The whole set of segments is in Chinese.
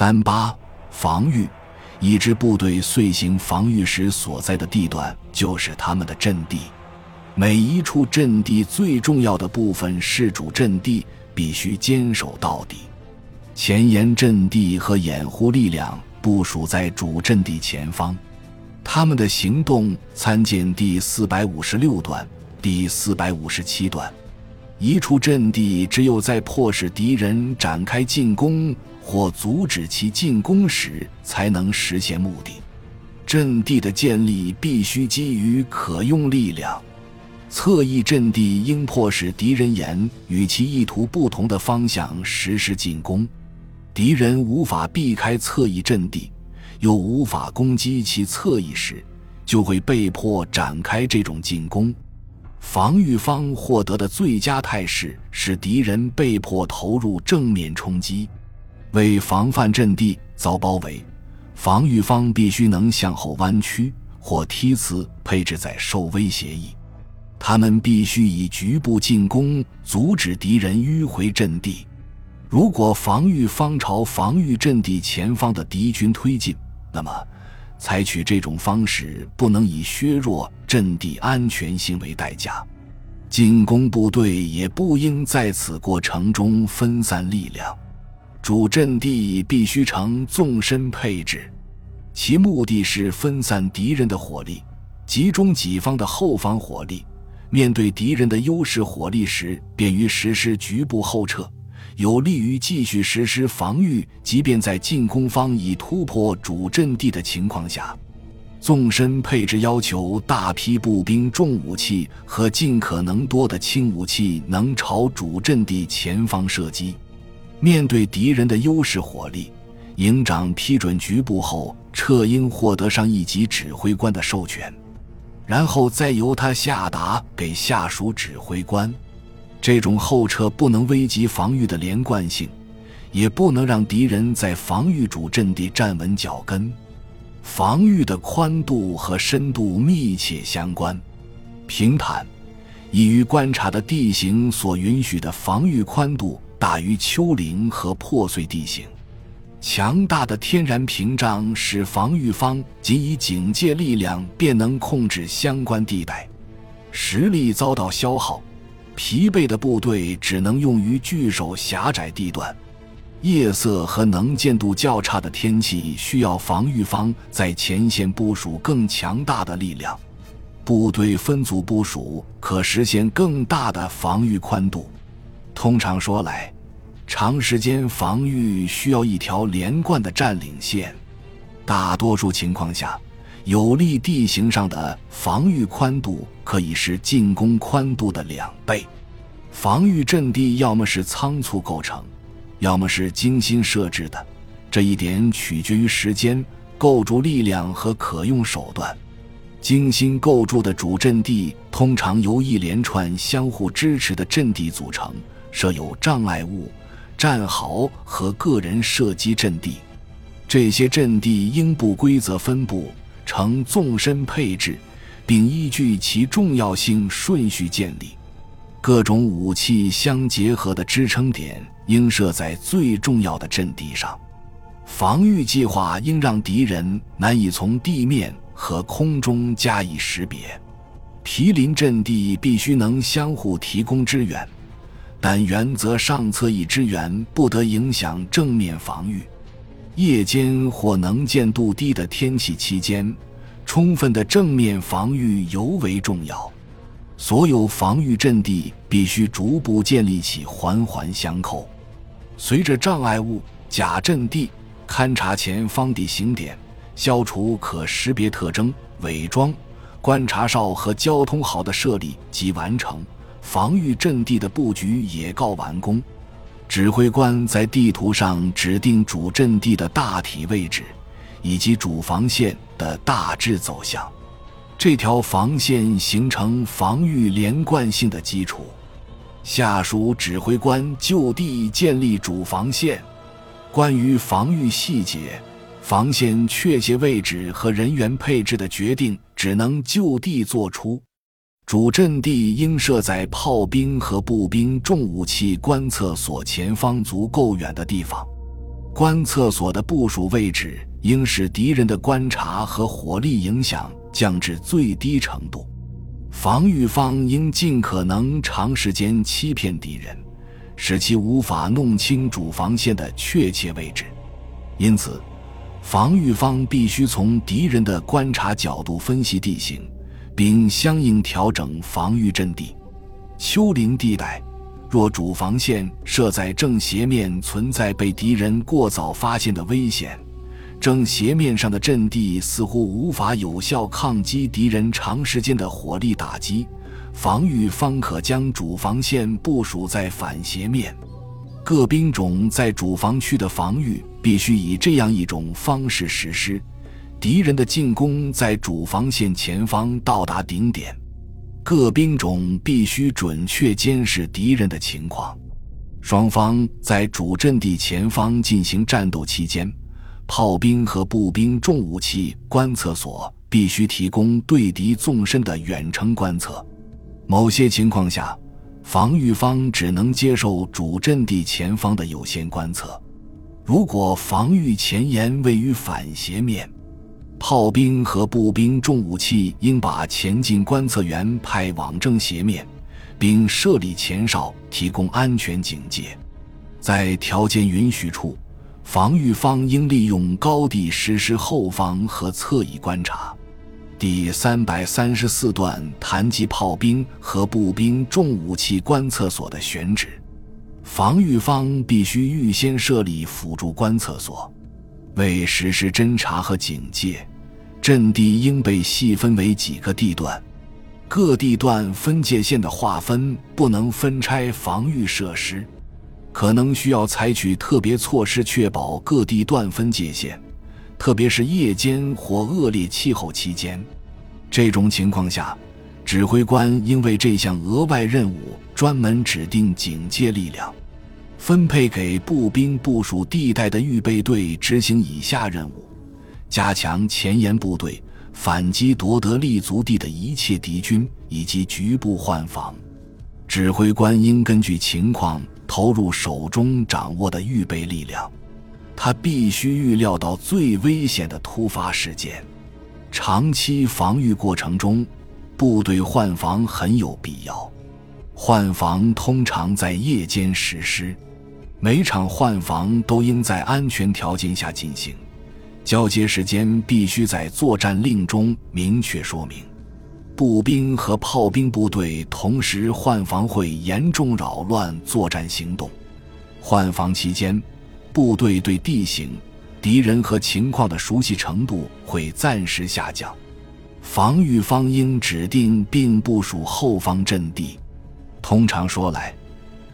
三八防御，一支部队遂行防御时所在的地段就是他们的阵地。每一处阵地最重要的部分是主阵地，必须坚守到底。前沿阵地和掩护力量部署在主阵地前方，他们的行动参见第四百五十六段、第四百五十七段。一处阵地只有在迫使敌人展开进攻或阻止其进攻时，才能实现目的。阵地的建立必须基于可用力量。侧翼阵地应迫使敌人沿与其意图不同的方向实施进攻。敌人无法避开侧翼阵地，又无法攻击其侧翼时，就会被迫展开这种进攻。防御方获得的最佳态势是敌人被迫投入正面冲击。为防范阵地遭包围，防御方必须能向后弯曲或梯次配置在受威协议。他们必须以局部进攻阻止敌人迂回阵地。如果防御方朝防御阵地前方的敌军推进，那么。采取这种方式不能以削弱阵地安全性为代价，进攻部队也不应在此过程中分散力量。主阵地必须呈纵深配置，其目的是分散敌人的火力，集中己方的后方火力。面对敌人的优势火力时，便于实施局部后撤。有利于继续实施防御，即便在进攻方已突破主阵地的情况下。纵深配置要求大批步兵重武器和尽可能多的轻武器能朝主阵地前方射击。面对敌人的优势火力，营长批准局部后撤应获得上一级指挥官的授权，然后再由他下达给下属指挥官。这种后撤不能危及防御的连贯性，也不能让敌人在防御主阵地站稳脚跟。防御的宽度和深度密切相关。平坦、易于观察的地形所允许的防御宽度大于丘陵和破碎地形。强大的天然屏障使防御方仅以警戒力量便能控制相关地带，实力遭到消耗。疲惫的部队只能用于据守狭窄地段，夜色和能见度较差的天气需要防御方在前线部署更强大的力量。部队分组部署可实现更大的防御宽度。通常说来，长时间防御需要一条连贯的占领线。大多数情况下，有利地形上的防御宽度可以是进攻宽度的两倍。防御阵地要么是仓促构成，要么是精心设置的，这一点取决于时间、构筑力量和可用手段。精心构筑的主阵地通常由一连串相互支持的阵地组成，设有障碍物、战壕和个人射击阵地。这些阵地应不规则分布。呈纵深配置，并依据其重要性顺序建立。各种武器相结合的支撑点应设在最重要的阵地上。防御计划应让敌人难以从地面和空中加以识别。毗邻阵地必须能相互提供支援，但原则上侧翼支援不得影响正面防御。夜间或能见度低的天气期间，充分的正面防御尤为重要。所有防御阵地必须逐步建立起环环相扣。随着障碍物、假阵地勘察前方地形点，消除可识别特征，伪装观察哨和交通好的设立及完成，防御阵地的布局也告完工。指挥官在地图上指定主阵地的大体位置，以及主防线的大致走向。这条防线形成防御连贯性的基础。下属指挥官就地建立主防线。关于防御细节、防线确切位置和人员配置的决定，只能就地做出。主阵地应设在炮兵和步兵重武器观测所前方足够远的地方。观测所的部署位置应使敌人的观察和火力影响降至最低程度。防御方应尽可能长时间欺骗敌人，使其无法弄清主防线的确切位置。因此，防御方必须从敌人的观察角度分析地形，并相应调整防御阵地。丘陵地带。若主防线设在正斜面，存在被敌人过早发现的危险，正斜面上的阵地似乎无法有效抗击敌人长时间的火力打击，防御方可将主防线部署在反斜面。各兵种在主防区的防御必须以这样一种方式实施：敌人的进攻在主防线前方到达顶点。各兵种必须准确监视敌人的情况。双方在主阵地前方进行战斗期间，炮兵和步兵重武器观测所必须提供对敌纵深的远程观测。某些情况下，防御方只能接受主阵地前方的有限观测。如果防御前沿位于反斜面，炮兵和步兵重武器应把前进观测员派往正斜面，并设立前哨，提供安全警戒。在条件允许处，防御方应利用高地实施后方和侧翼观察。第三百三十四段谈及炮兵和步兵重武器观测所的选址。防御方必须预先设立辅助观测所，为实施侦察和警戒。阵地应被细分为几个地段，各地段分界线的划分不能分拆防御设施，可能需要采取特别措施确保各地段分界线，特别是夜间或恶劣气候期间。这种情况下，指挥官应为这项额外任务专门指定警戒力量，分配给步兵部署地带的预备队执行以下任务。加强前沿部队反击夺得立足地的一切敌军，以及局部换防。指挥官应根据情况投入手中掌握的预备力量。他必须预料到最危险的突发事件。长期防御过程中，部队换防很有必要。换防通常在夜间实施，每场换防都应在安全条件下进行。交接时间必须在作战令中明确说明。步兵和炮兵部队同时换防会严重扰乱作战行动。换防期间，部队对地形、敌人和情况的熟悉程度会暂时下降。防御方应指定并部署后方阵地。通常说来，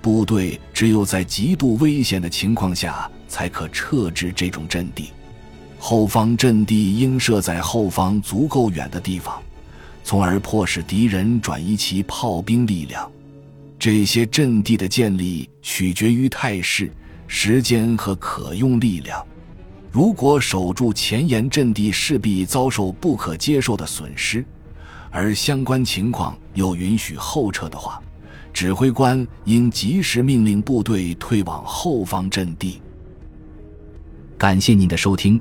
部队只有在极度危险的情况下才可撤至这种阵地。后方阵地应设在后方足够远的地方，从而迫使敌人转移其炮兵力量。这些阵地的建立取决于态势、时间和可用力量。如果守住前沿阵地势必遭受不可接受的损失，而相关情况又允许后撤的话，指挥官应及时命令部队退往后方阵地。感谢您的收听。